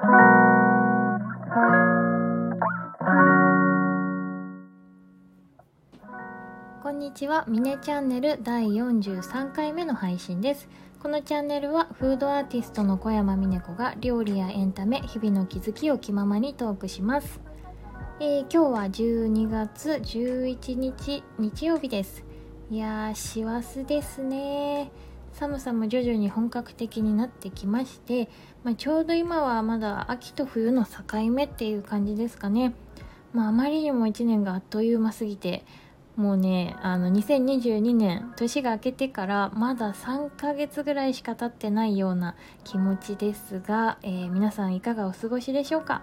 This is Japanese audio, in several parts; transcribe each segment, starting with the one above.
こんにちは、ミネチャンネル第43回目の配信です。このチャンネルはフードアーティストの小山美音子が料理やエンタメ、日々の気づきを気ままにトークします。えー今日は12月11日日曜日です。いやー、師走ですね。寒さも徐々に本格的になってきまして、まあ、ちょうど今はまだ秋と冬の境目っていう感じですかね。まあ、あまりにも1年があっという間すぎて、もうね、あの、2022年、年が明けてから、まだ3ヶ月ぐらいしか経ってないような気持ちですが、えー皆さんいかがお過ごしでしょうか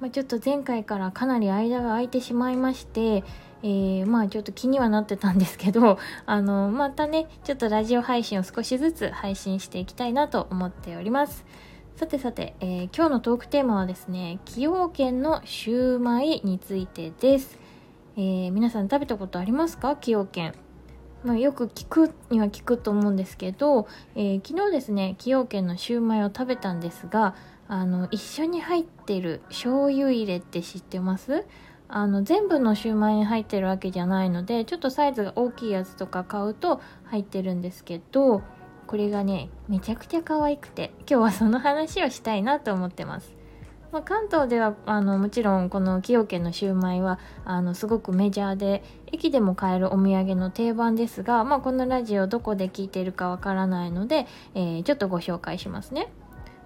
まあ、ちょっと前回からかなり間が空いてしまいまして、えーまあちょっと気にはなってたんですけど、あの、またね、ちょっとラジオ配信を少しずつ配信していきたいなと思っております。さてさて、えー今日のトークテーマはですね、崎陽軒のシューマイについてです。えー皆さん食べたことありますか？崎陽軒。まあ、よく聞くには聞くと思うんですけど、えー昨日ですね崎陽軒のシューマイを食べたんですがあの一緒に入ってる醤油入れって知ってます？あの全部のシューマイに入ってるわけじゃないのでちょっとサイズが大きいやつとか買うと入ってるんですけどこれがねめちゃくちゃ可愛くて今日はその話をしたいなと思ってますまあ、関東ではあのもちろんこの崎陽軒のシューマイはあのすごくメジャーで駅でも買えるお土産の定番ですが、まあ、このラジオどこで聞いてるかわからないので、えーちょっとご紹介しますね。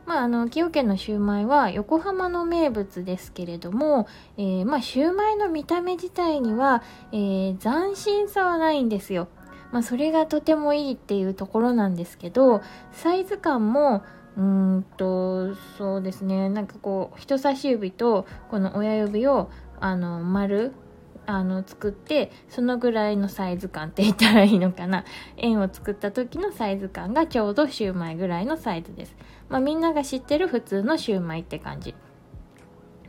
まあ、あの崎陽軒のシューマイは横浜の名物ですけれども、えーまあ、シューマイの見た目自体には、えー斬新さはないんですよ。まあ、それがとてもいいっていうところなんですけどサイズ感もうんとそうですねなんかこう人差し指とこの親指をあの丸あの作ってそのぐらいのサイズ感って言ったらいいのかな。円を作った時のサイズ感がちょうどシューマイぐらいのサイズです、まあ、みんなが知ってる普通のシューマイって感じ。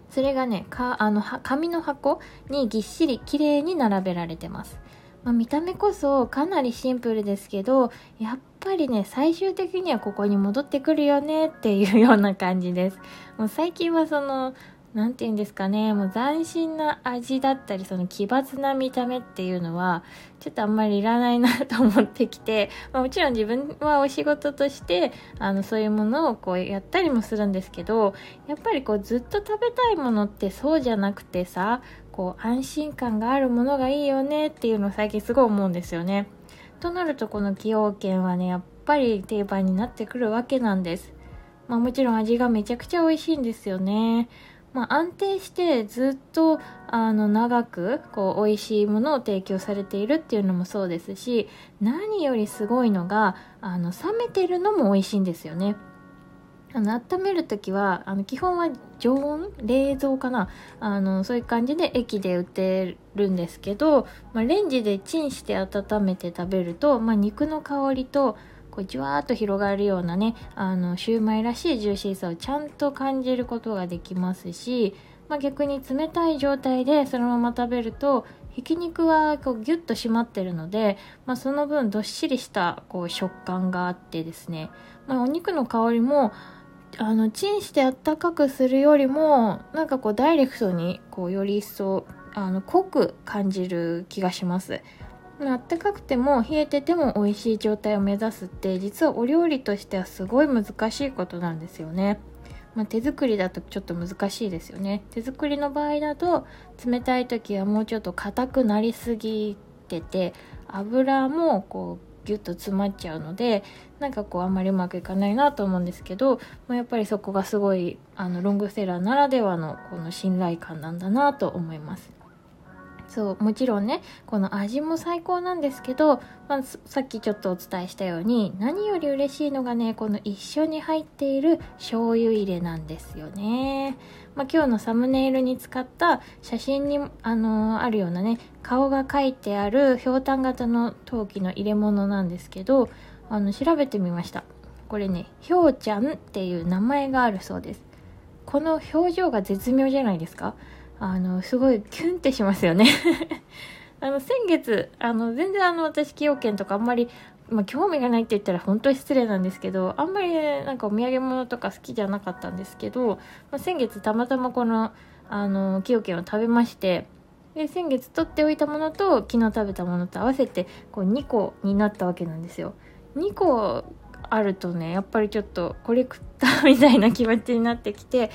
それがねかあの紙の箱にぎっしり綺麗に並べられてます。まあ、見た目こそかなりシンプルですけどやっぱりね最終的にはここに戻ってくるよねっていうような感じです。もう最近はそのなんて言うんですかねもう斬新な味だったりその奇抜な見た目っていうのはちょっとあんまりいらないなと思ってきて、まあ、もちろん自分はお仕事としてあのそういうものをこうやったりもするんですけどやっぱりこうずっと食べたいものってそうじゃなくてさこう安心感があるものがいいよねっていうのを最近すごい思うんですよね。となるとこの崎陽軒はねやっぱり定番になってくるわけなんです。まあもちろん味がめちゃくちゃ美味しいんですよね。まあ安定してずっとあの長くこう美味しいものを提供されているっていうのもそうですし何よりすごいのがあの冷めてるのも美味しいんですよね。あの温める時はあの基本は常温冷蔵かなあのそういう感じで駅で売ってるんですけど、まあ、レンジでチンして温めて食べると、まあ、肉の香りとこうじわーっと広がるようなねあのシューマイらしいジューシーさをちゃんと感じることができますし、まあ、逆に冷たい状態でそのまま食べるとひき肉はこうギュッと締まってるので、まあ、その分どっしりしたこう食感があってですね、まあ、お肉の香りもあのチンしてあったかくするよりもなんかこうダイレクトにこうより一層あの濃く感じる気がします。あったかくても冷えてても美味しい状態を目指すって実はお料理としてはすごい難しいことなんですよね、まあ、手作りだとちょっと難しいですよね手作りの場合だと冷たい時はもうちょっと硬くなりすぎてて油もこうギュッと詰まっちゃうのでなんかこうあんまりうまくいかないなと思うんですけど、まあ、やっぱりそこがすごいあのロングセラーならではのこの信頼感なんだなと思います。そうもちろんねこの味も最高なんですけど、まあ、さっきちょっとお伝えしたように何より嬉しいのがねこの一緒に入っている醤油入れなんですよね。まあ、今日のサムネイルに使った写真に、あのーあるようなね顔が描いてあるひょうたん型の陶器の入れ物なんですけどあの調べてみました。これねひょうちゃんっていう名前があるそうです。この表情が絶妙じゃないですか？あのすごいキュンってしますよね あの先月あの全然あの私崎陽軒とかあんまりまあ、興味がないって言ったら本当に失礼なんですけどあんまり、ね、なんかお土産物とか好きじゃなかったんですけど、まあ、先月たまたまこのあの崎陽軒を食べましてで先月取っておいたものと昨日食べたものと合わせてこう2個になったわけなんですよ。2個あるとねやっぱりちょっとコレクターみたいな気持ちになってきて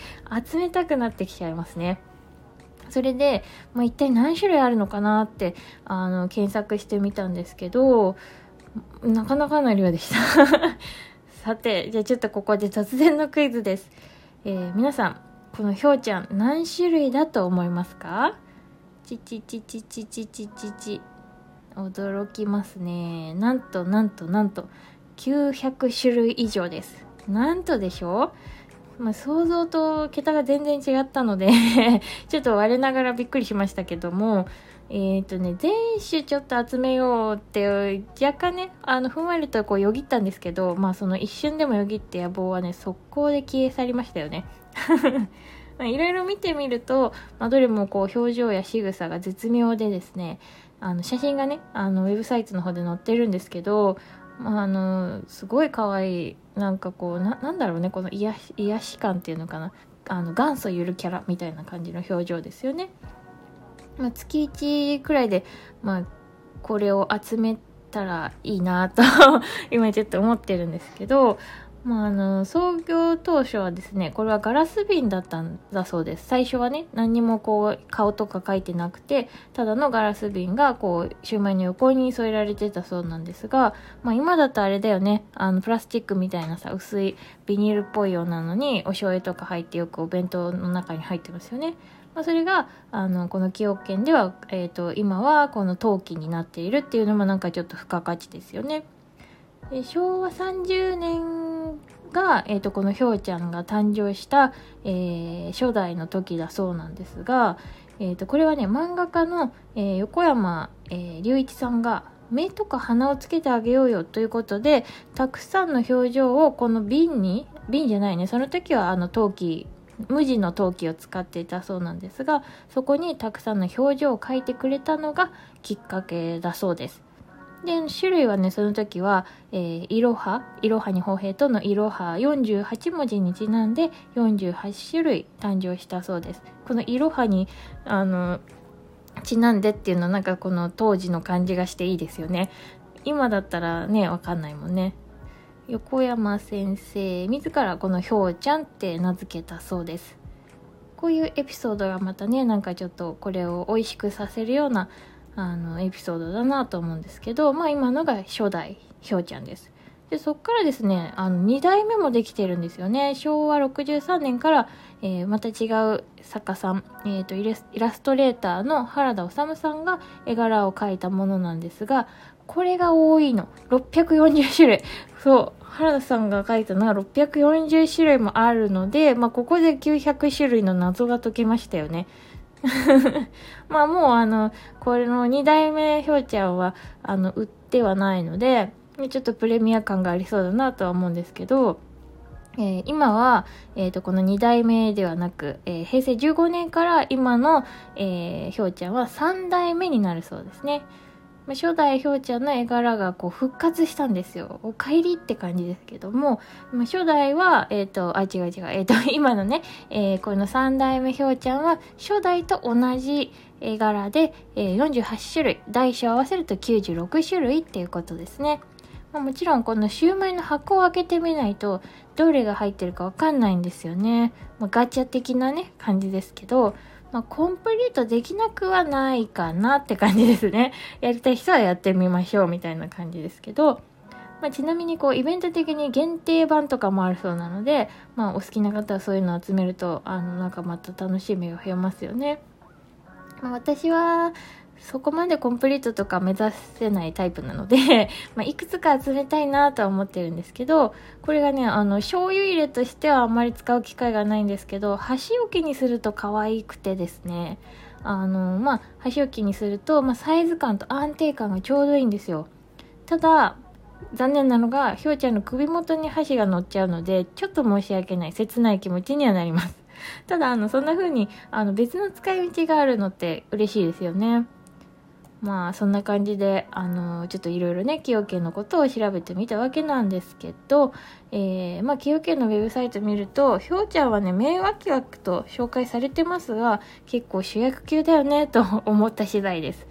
集めたくなってきちゃいますね。それで、まあ、一体何種類あるのかなってあの検索してみたんですけどなかなかの量でした。さてじゃあちょっとここで突然のクイズです、えー、皆さんこのひょうちゃん何種類だと思いますか？ちちちちちちちちち驚きますね。なんとなんとなんと900種類以上です。なんとでしょう？まあ、想像と桁が全然違ったので ちょっと我ながらびっくりしましたけども、えっ、ー、とね、全種ちょっと集めようって、若干ね、あの、ふんわりとこうよぎったんですけど、まあその一瞬でもよぎって野望はね、速攻で消え去りましたよね。いろいろ見てみると、まあ、どれもこう表情や仕草が絶妙でですね、あの写真がね、あのウェブサイトの方で載ってるんですけど、まあ、あのすごい可愛いなんかこうななんだろうねこの癒し癒し感っていうのかなあの元祖ゆるキャラみたいな感じの表情ですよね。まあ、月1くらいで、まあ、これを集めたらいいなと 今ちょっと思ってるんですけど、まあ、あの創業当初はですねこれはガラス瓶だったんだそうです。最初はね何にもこう顔とか書いてなくてただのガラス瓶がこうシューマイの横に添えられてたそうなんですが、まあ、今だとあれだよね。あのプラスチックみたいなさ薄いビニールっぽいようなのにお醤油とか入ってよくお弁当の中に入ってますよね。まあ、それがあのこの崎陽軒では、えーと、今はこの陶器になっているっていうのもなんかちょっと付加価値ですよね。で昭和30年が、えーと、このひょうちゃんが誕生した、えー、初代の時だそうなんですが、えーと、これはね漫画家の、えー、横山隆、えー、一さんが目とか鼻をつけてあげようよということでたくさんの表情をこの瓶に瓶じゃないねその時はあの陶器無地の陶器を使っていたそうなんですがそこにたくさんの表情を描いてくれたのがきっかけだそうです。で種類はねその時は、えー、いろはいろはに歩兵とのいろは48文字にちなんで48種類誕生したそうです。このいろはにあのちなんでっていうのはなんかこの当時の感じがしていいですよね。今だったらねわかんないもんね。横山先生自らこのひょうちゃんって名付けたそうです。こういうエピソードがまたねなんかちょっとこれを美味しくさせるようなあのエピソードだなと思うんですけどまあ今のが初代ひょうちゃんです。でそっからですねあの2代目もできてるんですよね。昭和63年から、えー、また違う作家さん、えーと、イラストレーターの原田治さんが絵柄を描いたものなんですがこれが多いの。640種類。そう。原田さんが書いたのは640種類もあるので、まあ、ここで900種類の謎が解けましたよね。まあもうあの、これの2代目ひょうちゃんは、あの、売ってはないので、ちょっとプレミア感がありそうだなとは思うんですけど、えー、今は、えー、とこの2代目ではなく、えー、平成15年から今の、えー、ひょうちゃんは3代目になるそうですね。ま初代ひょうちゃんの絵柄がこう復活したんですよ。お帰りって感じですけども、ま初代は、えっ、ー、と、あ、違う違う、えっ、ー、と、今のね、えー、この3代目ひょうちゃんは初代と同じ絵柄で、え48種類、大小合わせると96種類っていうことですね。まあ、もちろんこのシューマイの箱を開けてみないとどれが入ってるかわかんないんですよね。まあ、ガチャ的なね、感じですけど、まあ、コンプリートできなくはないかなって感じですね。やりたい人はやってみましょうみたいな感じですけど、まあ、ちなみにこうイベント的に限定版とかもあるそうなので、まあ、お好きな方はそういうのを集めるとあのなんかまた楽しみが増えますよね。まあ、私はそこまでコンプリートとか目指せないタイプなので まあ、いくつか集めたいなとは思ってるんですけど、これがね、あの、醤油入れとしてはあんまり使う機会がないんですけど、箸置きにすると可愛くてですね、あの、まあ、箸置きにすると、まあ、サイズ感と安定感がちょうどいいんですよ。ただ、残念なのが、ひょうちゃんの首元に箸が乗っちゃうので、ちょっと申し訳ない、切ない気持ちにはなります。ただ、あの、そんな風に、あの、別の使い道があるのって嬉しいですよね。まあそんな感じであのちょっといろいろね崎陽軒のことを調べてみたわけなんですけど、えー、まあ崎陽軒のウェブサイト見るとひょうちゃんはね名脇役と紹介されてますが結構主役級だよねと思った次第です。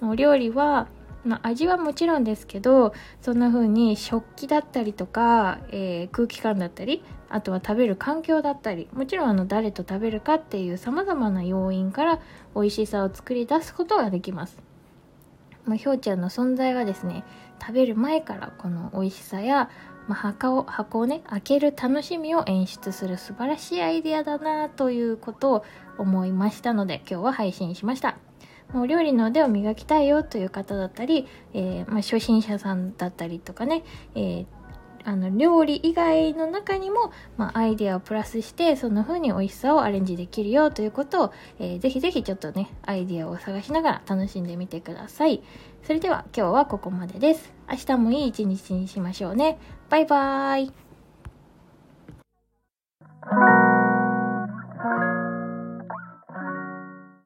お料理はまあ、味はもちろんですけどそんな風に食器だったりとか、えー、空気感だったりあとは食べる環境だったりもちろんあの誰と食べるかっていうさまざまな要因から美味しさを作り出すことができます。まあ、ひょうちゃんの存在がですね食べる前からこの美味しさや、まあ、箱を箱をね開ける楽しみを演出する素晴らしいアイデアだなということを思いましたので今日は配信しました。もう料理の腕を磨きたいよという方だったり、えー、まあ、初心者さんだったりとかね、えーあの料理以外の中にも、まあ、アイデアをプラスしてそんな風に美味しさをアレンジできるよということを、えー、ぜひぜひちょっとねアイデアを探しながら楽しんでみてください。それでは今日はここまでです。明日もいい一日にしましょうね。バイバーイ。